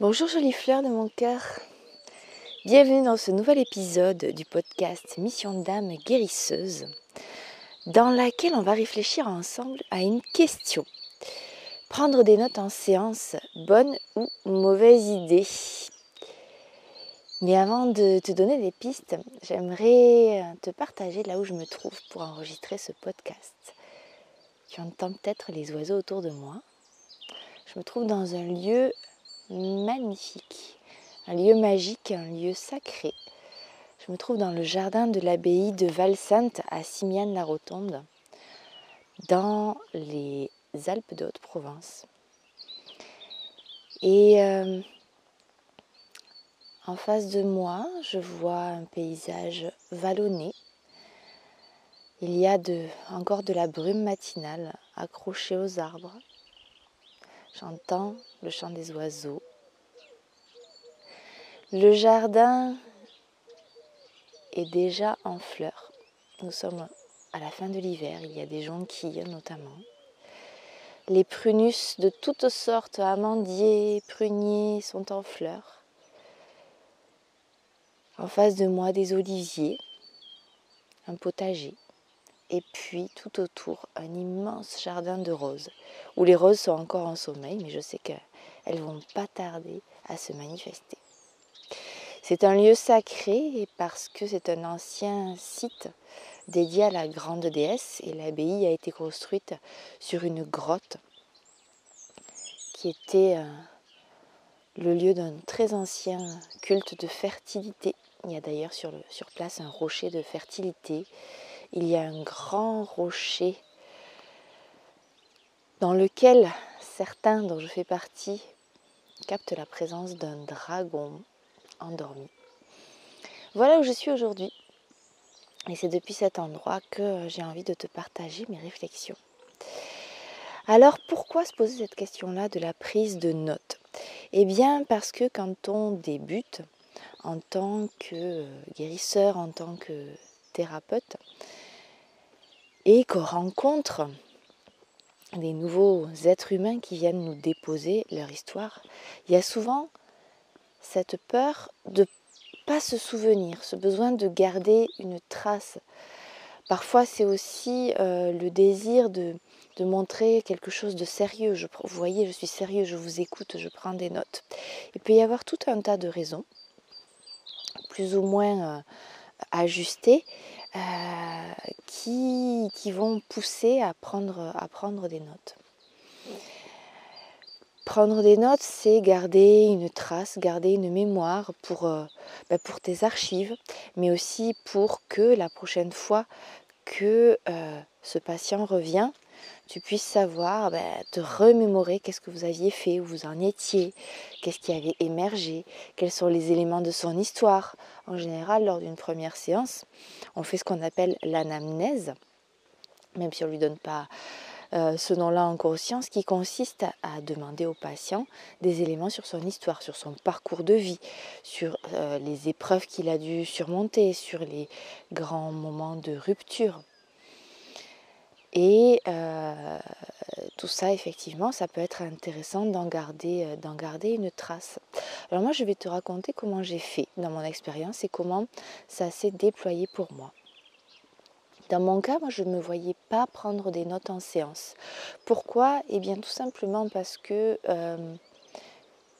Bonjour jolies fleurs de mon cœur. Bienvenue dans ce nouvel épisode du podcast Mission d'âme guérisseuse dans laquelle on va réfléchir ensemble à une question. Prendre des notes en séance, bonne ou mauvaise idée Mais avant de te donner des pistes, j'aimerais te partager là où je me trouve pour enregistrer ce podcast. Tu entends peut-être les oiseaux autour de moi. Je me trouve dans un lieu magnifique, un lieu magique, un lieu sacré. Je me trouve dans le jardin de l'abbaye de Val-Sainte à Simiane-la-Rotonde, dans les Alpes de Haute-Provence. Et euh, en face de moi, je vois un paysage vallonné. Il y a de, encore de la brume matinale accrochée aux arbres. J'entends le chant des oiseaux. Le jardin est déjà en fleurs. Nous sommes à la fin de l'hiver, il y a des jonquilles notamment. Les prunus de toutes sortes, amandiers, pruniers, sont en fleurs. En face de moi, des oliviers, un potager et puis tout autour un immense jardin de roses, où les roses sont encore en sommeil, mais je sais qu'elles vont pas tarder à se manifester. C'est un lieu sacré parce que c'est un ancien site dédié à la grande déesse et l'abbaye a été construite sur une grotte qui était euh, le lieu d'un très ancien culte de fertilité. Il y a d'ailleurs sur, sur place un rocher de fertilité il y a un grand rocher dans lequel certains dont je fais partie captent la présence d'un dragon endormi. Voilà où je suis aujourd'hui. Et c'est depuis cet endroit que j'ai envie de te partager mes réflexions. Alors pourquoi se poser cette question-là de la prise de notes? Eh bien parce que quand on débute en tant que guérisseur, en tant que thérapeute, et qu'on rencontre des nouveaux êtres humains qui viennent nous déposer leur histoire, il y a souvent cette peur de pas se souvenir, ce besoin de garder une trace. Parfois, c'est aussi euh, le désir de, montrer quelque chose de sérieux. Je, vous voyez, je suis sérieux, je vous écoute, je prends des notes. Il peut y avoir tout un tas de raisons, plus ou moins euh, ajustées, euh, qui, vont pousser à prendre, à prendre des notes. Prendre des notes, c'est garder une trace, garder une mémoire pour, euh, bah, pour tes archives, mais aussi pour que la prochaine fois que euh, ce patient revient, tu puisses savoir, bah, te remémorer qu'est-ce que vous aviez fait, où vous en étiez, qu'est-ce qui avait émergé, quels sont les éléments de son histoire. En général, lors d'une première séance, on fait ce qu'on appelle l'anamnèse, même si on ne lui donne pas euh, ce nom-là en conscience, qui consiste à, demander au patient des éléments sur son histoire, sur son parcours de vie, sur euh, les épreuves qu'il a dû surmonter, sur les grands moments de rupture. Et euh, tout ça, effectivement, ça peut être intéressant d'en garder, euh, d'en garder une trace. Alors moi, je vais te raconter comment j'ai fait dans mon expérience et comment ça s'est déployé pour moi. Dans mon cas, moi, je ne me voyais pas prendre des notes en séance. Pourquoi? Eh bien, tout simplement parce que euh,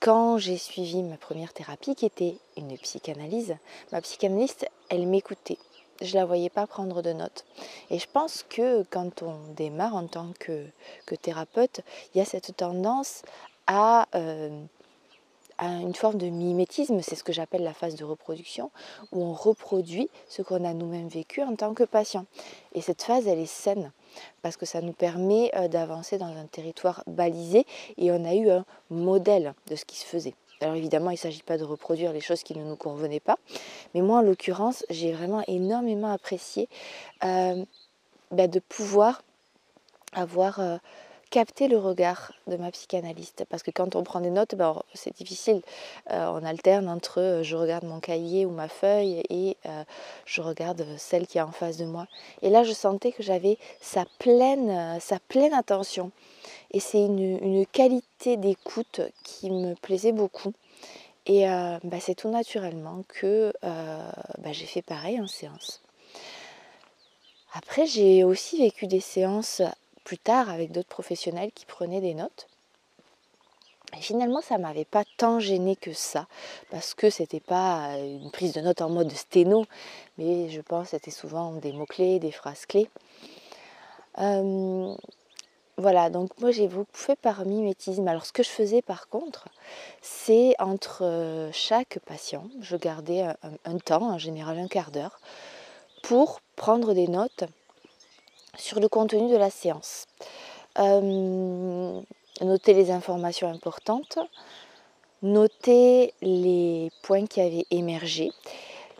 quand j'ai suivi ma première thérapie, qui était une psychanalyse, ma psychanalyste, elle m'écoutait je la voyais pas prendre de notes. Et je pense que quand on démarre en tant que, thérapeute, il y a cette tendance à, euh, à une forme de mimétisme, c'est ce que j'appelle la phase de reproduction, où on reproduit ce qu'on a nous-mêmes vécu en tant que patient. Et cette phase, elle est saine, parce que ça nous permet euh, d'avancer dans un territoire balisé, et on a eu un modèle de ce qui se faisait. Alors évidemment, il ne s'agit pas de reproduire les choses qui ne nous convenaient pas, mais moi en l'occurrence, j'ai vraiment énormément apprécié euh, bah, de pouvoir avoir euh, capté le regard de ma psychanalyste. Parce que quand on prend des notes, bah, c'est difficile. Euh, on alterne entre je regarde mon cahier ou ma feuille et je regarde celle qui est en face de moi. Et là, je sentais que j'avais sa pleine, sa pleine attention. Et c'est une, qualité d'écoute qui me plaisait beaucoup. Et euh, bah, c'est tout naturellement que euh, bah, j'ai fait pareil en séance. Après, j'ai aussi vécu des séances plus tard avec d'autres professionnels qui prenaient des notes. Et finalement, ça m'avait pas tant gêné que ça, parce que c'était pas une prise de notes en mode sténo, mais je pense que c'était souvent des mots-clés, des phrases clés. Euh, voilà, donc moi j'ai beaucoup fait par mimétisme. Alors ce que je faisais par contre, c'est entre euh, chaque patient, je gardais un, temps, en général un quart d'heure, pour prendre des notes sur le contenu de la séance. Noter les informations importantes, noter les points qui avaient émergé,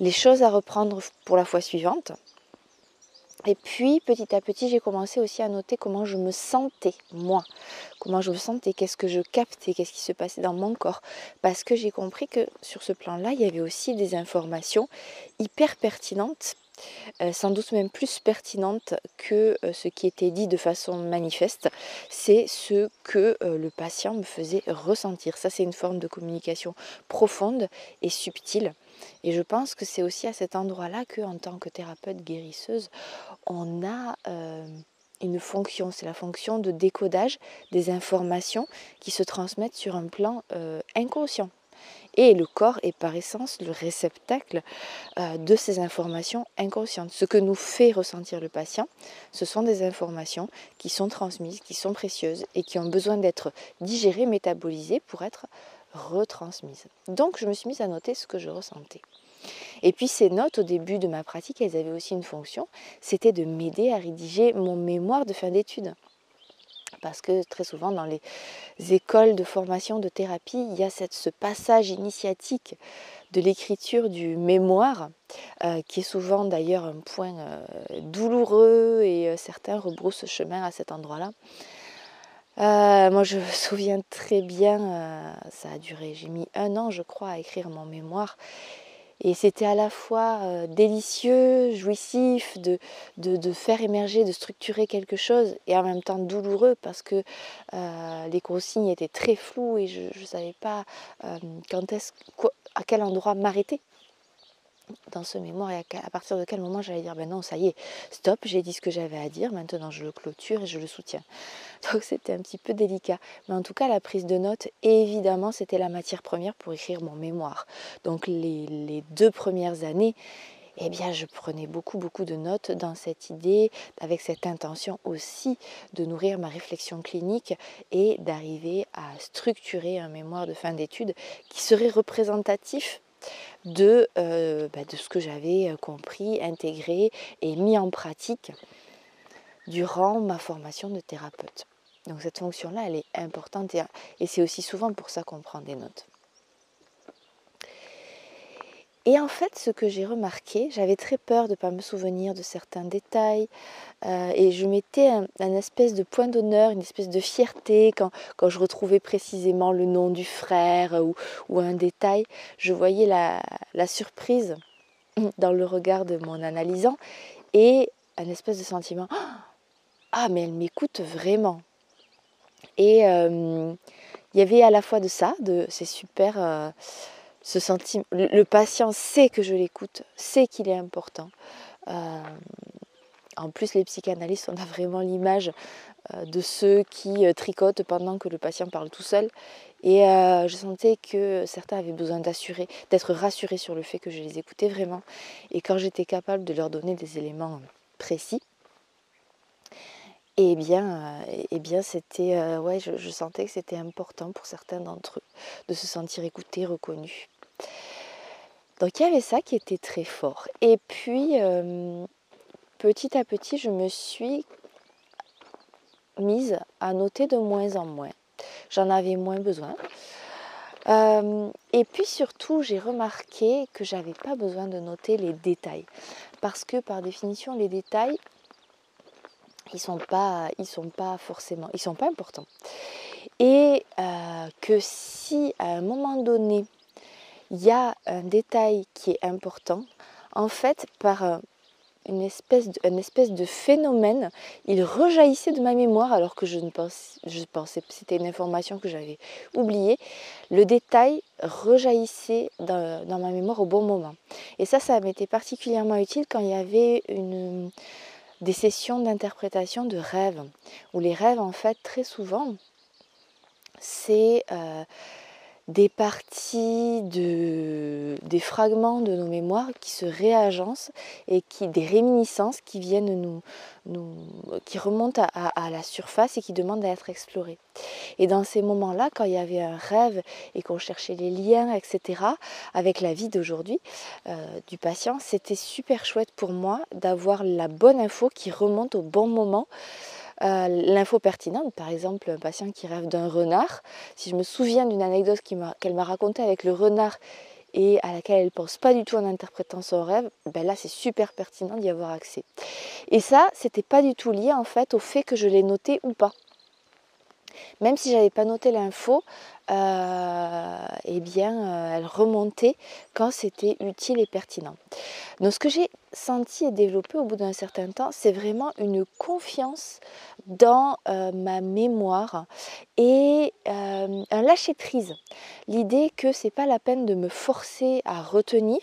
les choses à reprendre pour la fois suivante. Et puis petit à petit, j'ai commencé aussi à noter comment je me sentais, moi, comment je me sentais, qu'est-ce que je captais, qu'est-ce qui se passait dans mon corps. Parce que j'ai compris que sur ce plan-là, il y avait aussi des informations hyper pertinentes euh, sans doute même plus pertinente que euh, ce qui était dit de façon manifeste, c'est ce que euh, le patient me faisait ressentir. Ça, c'est une forme de communication profonde et subtile. Et je pense que c'est aussi à cet endroit-là que, en tant que thérapeute guérisseuse, on a une fonction, c'est la fonction de décodage des informations qui se transmettent sur un plan inconscient. Et le corps est par essence le réceptacle euh, de ces informations inconscientes. Ce que nous fait ressentir le patient, ce sont des informations qui sont transmises, qui sont précieuses et qui ont besoin d'être digérées, métabolisées pour être retransmises. Donc je me suis mise à noter ce que je ressentais. Et puis ces notes au début de ma pratique, elles avaient aussi une fonction, c'était de m'aider à rédiger mon mémoire de fin d'études parce que très souvent dans les écoles de formation de thérapie, il y a cette, ce passage initiatique de l'écriture du mémoire, euh, qui est souvent d'ailleurs un point euh, douloureux et euh, certains rebroussent chemin à cet endroit-là. Moi, je me souviens très bien, ça a duré, j'ai mis un an, je crois, à écrire mon mémoire. Et c'était à la fois euh, délicieux, jouissif de, faire émerger, de structurer quelque chose, et en même temps douloureux parce que euh, les consignes étaient très floues et je ne savais pas euh, quand est-ce, à quel endroit m'arrêter dans ce mémoire et à, partir de quel moment j'allais dire ben non ça y est stop j'ai dit ce que j'avais à dire maintenant je le clôture et je le soutiens. Donc c'était un petit peu délicat. Mais en tout cas la prise de notes évidemment c'était la matière première pour écrire mon mémoire. Donc les, les deux premières années eh bien, je prenais beaucoup, beaucoup de notes dans cette idée, avec cette intention aussi de nourrir ma réflexion clinique et d'arriver à structurer un mémoire de fin d'études qui serait représentatif de, euh, bah, de ce que j'avais euh, compris, intégré et mis en pratique durant ma formation de thérapeute. Donc cette fonction-là, elle est importante et c'est aussi souvent pour ça qu'on prend des notes. Et en fait, ce que j'ai remarqué, j'avais très peur de ne pas me souvenir de certains détails. Euh, et je mettais un, espèce de point d'honneur, une espèce de fierté quand, quand, je retrouvais précisément le nom du frère ou, un détail. Je voyais la, surprise dans le regard de mon analysant et un espèce de sentiment Ah, mais elle m'écoute vraiment. Et euh, il y avait à la fois de ça, de c'est super. Euh, le, patient sait que je l'écoute, sait qu'il est important. Euh, en plus, les psychanalystes, on a vraiment l'image euh, de ceux qui euh, tricotent pendant que le patient parle tout seul. Et je sentais que certains avaient besoin d'assurer, d'être rassurés sur le fait que je les écoutais vraiment. Et quand j'étais capable de leur donner des éléments précis, eh bien, eh bien c'était, ouais, je, sentais que c'était important pour certains d'entre eux de se sentir écoutés, reconnus. Donc il y avait ça qui était très fort. Et puis euh, petit à petit, je me suis mise à noter de moins en moins. J'en avais moins besoin. Euh, et puis surtout, j'ai remarqué que j'avais pas besoin de noter les détails. Parce que par définition, les détails, ils sont pas, ils sont pas forcément, ils sont pas importants. Et euh, que si à un moment donné, il y a un détail qui est important. En fait, par, une espèce de, espèce de phénomène. Il rejaillissait de ma mémoire alors que je ne je pensais que c'était une information que j'avais oubliée. Le détail rejaillissait dans, dans, ma mémoire au bon moment. Et ça, ça m'était particulièrement utile quand il y avait une, des sessions d'interprétation de rêves. Où les rêves, en fait, très souvent, c'est... Euh, des parties de, des fragments de nos mémoires qui se réagencent et qui des réminiscences qui viennent nous, nous qui remontent à, la surface et qui demandent à être explorées. Et dans ces moments-là, quand il y avait un rêve et qu'on cherchait les liens, etc., avec la vie d'aujourd'hui euh, du patient, c'était super chouette pour moi d'avoir la bonne info qui remonte au bon moment euh, l'info pertinente, par exemple un patient qui rêve d'un renard, si je me souviens d'une anecdote qu'elle m'a racontée avec le renard et à laquelle elle ne pense pas du tout en interprétant son rêve, ben là c'est super pertinent d'y avoir accès. Et ça, c'était pas du tout lié en fait au fait que je l'ai noté ou pas. Même si j'avais pas noté l'info, euh, eh bien, euh, elle remontait quand c'était utile et pertinent. Donc, ce que j'ai senti et développé au bout d'un certain temps, c'est vraiment une confiance dans euh, ma mémoire et un lâcher prise. L'idée que c'est pas la peine de me forcer à retenir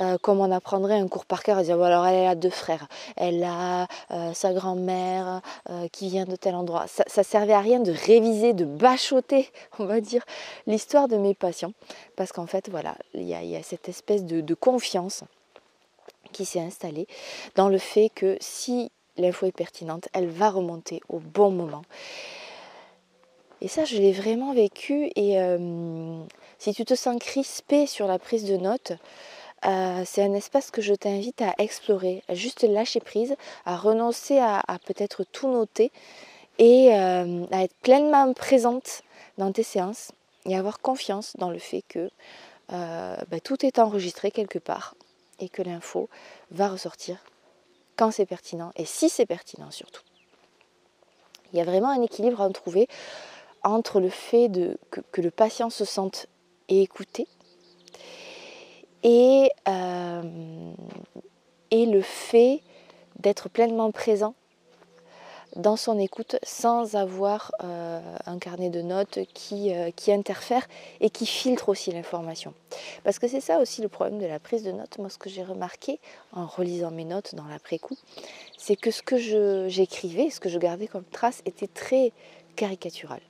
euh, comme on apprendrait un cours par cœur, dire alors elle a deux frères, elle a euh, sa grand-mère euh, qui vient de tel endroit. Ça, ne servait à rien de réviser, de bachoter, on va dire, l'histoire de mes patients, parce qu'en fait, voilà, il y, a cette espèce de, confiance qui s'est installée dans le fait que si l'info est pertinente, elle va remonter au bon moment. Et ça, je l'ai vraiment vécu. Et si tu te sens crispé sur la prise de notes, euh, c'est un espace que je t'invite à explorer, à juste lâcher prise, à renoncer à, peut-être tout noter et euh, à être pleinement présente dans tes séances et avoir confiance dans le fait que euh, bah, tout est enregistré quelque part et que l'info va ressortir quand c'est pertinent et si c'est pertinent surtout. Il y a vraiment un équilibre à trouver entre le fait que, que le patient se sente écouté et, euh, et le fait d'être pleinement présent dans son écoute sans avoir euh, un carnet de notes qui, euh, qui, interfère et qui filtre aussi l'information. Parce que c'est ça aussi le problème de la prise de notes. Moi, ce que j'ai remarqué en relisant mes notes dans l'après-coup, c'est que ce que j'écrivais, ce que je gardais comme trace était très caricatural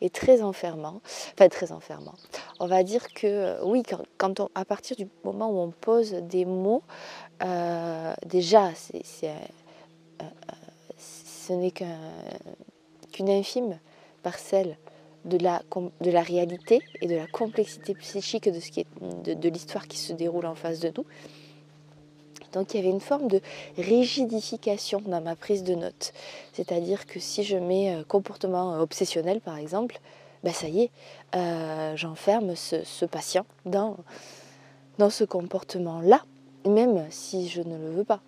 et très enfermant. Enfin, très enfermant. On va dire que euh, oui, quand, à partir du moment où on pose des mots, euh, déjà, c'est, euh, ce n'est qu'une infime parcelle de la, de la réalité et de la complexité psychique de, ce qui est, de l'histoire qui se déroule en face de nous. Donc il y avait une forme de rigidification dans ma prise de notes. C'est-à-dire que si je mets euh, comportement obsessionnel par exemple, ben ça y est, euh, j'enferme ce, patient dans, ce comportement-là, même si je ne le veux pas.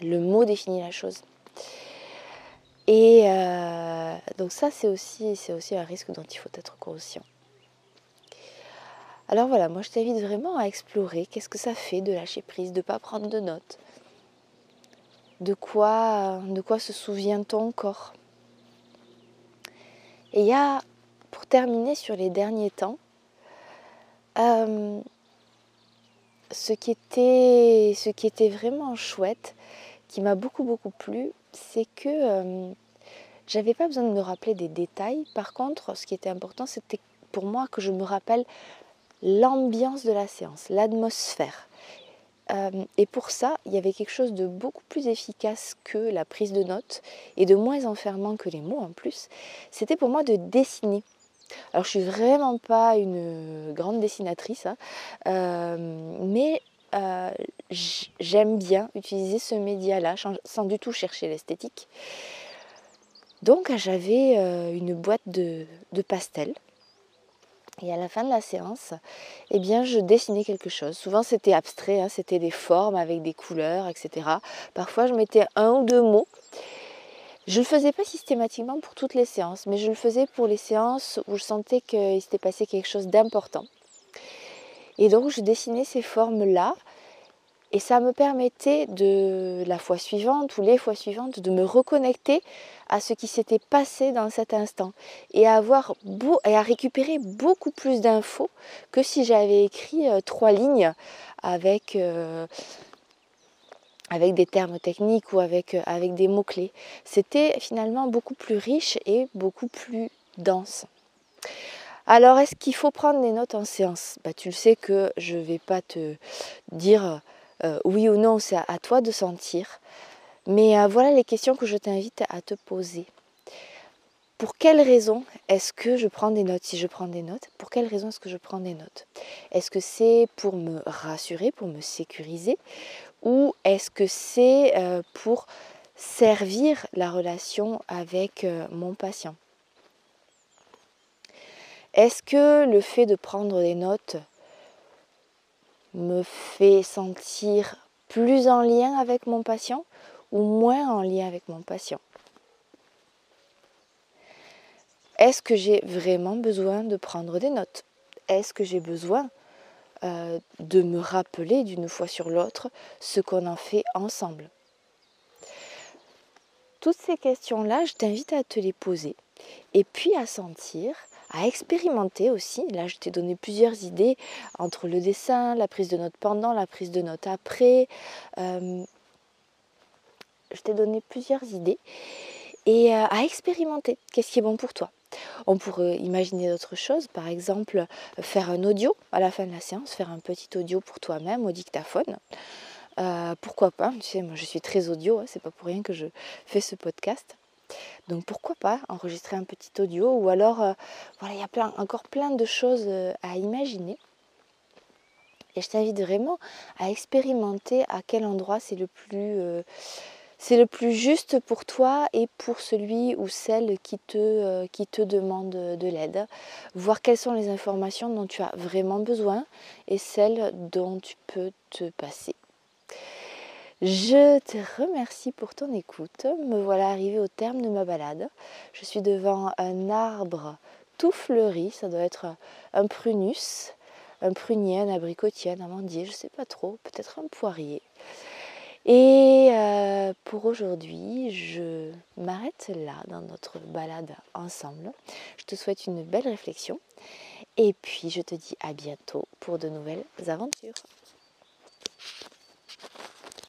Le mot définit la chose. Et euh, donc ça, c'est aussi un risque dont il faut être conscient. Alors voilà, moi je t'invite vraiment à explorer qu'est-ce que ça fait de lâcher prise, de ne pas prendre de notes. De quoi, de quoi se souvient ton corps Et il y a, pour terminer sur les derniers temps, euh, ce, qui était, ce qui était vraiment chouette, qui m'a beaucoup beaucoup plu, c'est que euh, j'avais pas besoin de me rappeler des détails. Par contre, ce qui était important, c'était pour moi que je me rappelle l'ambiance de la séance, l'atmosphère. Euh, et pour ça, il y avait quelque chose de beaucoup plus efficace que la prise de notes et de moins enfermant que les mots en plus. C'était pour moi de dessiner. Alors je suis vraiment pas une grande dessinatrice, hein, euh, mais euh, j'aime bien utiliser ce média-là sans du tout chercher l'esthétique. Donc j'avais une boîte de, de pastels et à la fin de la séance, eh bien, je dessinais quelque chose. Souvent, c'était abstrait, hein, c'était des formes avec des couleurs, etc. Parfois, je mettais un ou deux mots. Je ne le faisais pas systématiquement pour toutes les séances, mais je le faisais pour les séances où je sentais qu'il s'était passé quelque chose d'important. Et donc, je dessinais ces formes-là. Et ça me permettait de la fois suivante ou les fois suivantes de me reconnecter à ce qui s'était passé dans cet instant et à, avoir et à récupérer beaucoup plus d'infos que si j'avais écrit euh, trois lignes avec, euh, avec des termes techniques ou avec, euh, avec des mots-clés. C'était finalement beaucoup plus riche et beaucoup plus dense. Alors, est-ce qu'il faut prendre des notes en séance? Bah, Tu le sais que je ne vais pas te dire euh, oui ou non, c'est à, toi de sentir. Mais euh, voilà les questions que je t'invite à te poser. Pour quelle raison est-ce que je prends des notes? Si je prends des notes, pour quelle raison est-ce que je prends des notes? Est-ce que c'est pour me rassurer, pour me sécuriser? Ou est-ce que c'est euh, pour servir la relation avec mon patient? Est-ce que le fait de prendre des notes me fait sentir plus en lien avec mon patient ou moins en lien avec mon patient? Est-ce que j'ai vraiment besoin de prendre des notes? Est-ce que j'ai besoin euh, de me rappeler d'une fois sur l'autre ce qu'on en fait ensemble? Toutes ces questions-là, je t'invite à te les poser et puis à sentir à expérimenter aussi. Là, je t'ai donné plusieurs idées entre le dessin, la prise de notes pendant, la prise de notes après. Euh, je t'ai donné plusieurs idées et euh, à expérimenter. Qu'est-ce qui est bon pour toi? On pourrait imaginer d'autres choses, par exemple faire un audio à la fin de la séance, faire un petit audio pour toi-même au dictaphone. Euh, pourquoi pas? Tu sais, moi je suis très audio, hein, c'est pas pour rien que je fais ce podcast. Donc pourquoi pas enregistrer un petit audio ou alors euh, voilà, il y a encore plein de choses euh, à imaginer. Et je t'invite vraiment à expérimenter à quel endroit c'est le plus euh, c'est le plus juste pour toi et pour celui ou celle qui te demande de l'aide. Voir quelles sont les informations dont tu as vraiment besoin et celles dont tu peux te passer. Je te remercie pour ton écoute. Me voilà arrivée au terme de ma balade. Je suis devant un arbre tout fleuri. Ça doit être un prunus, un prunier, un abricotier, un amandier, je ne sais pas trop, peut-être un poirier. Et euh, pour aujourd'hui, je m'arrête là dans notre balade ensemble. Je te souhaite une belle réflexion et puis je te dis à bientôt pour de nouvelles aventures.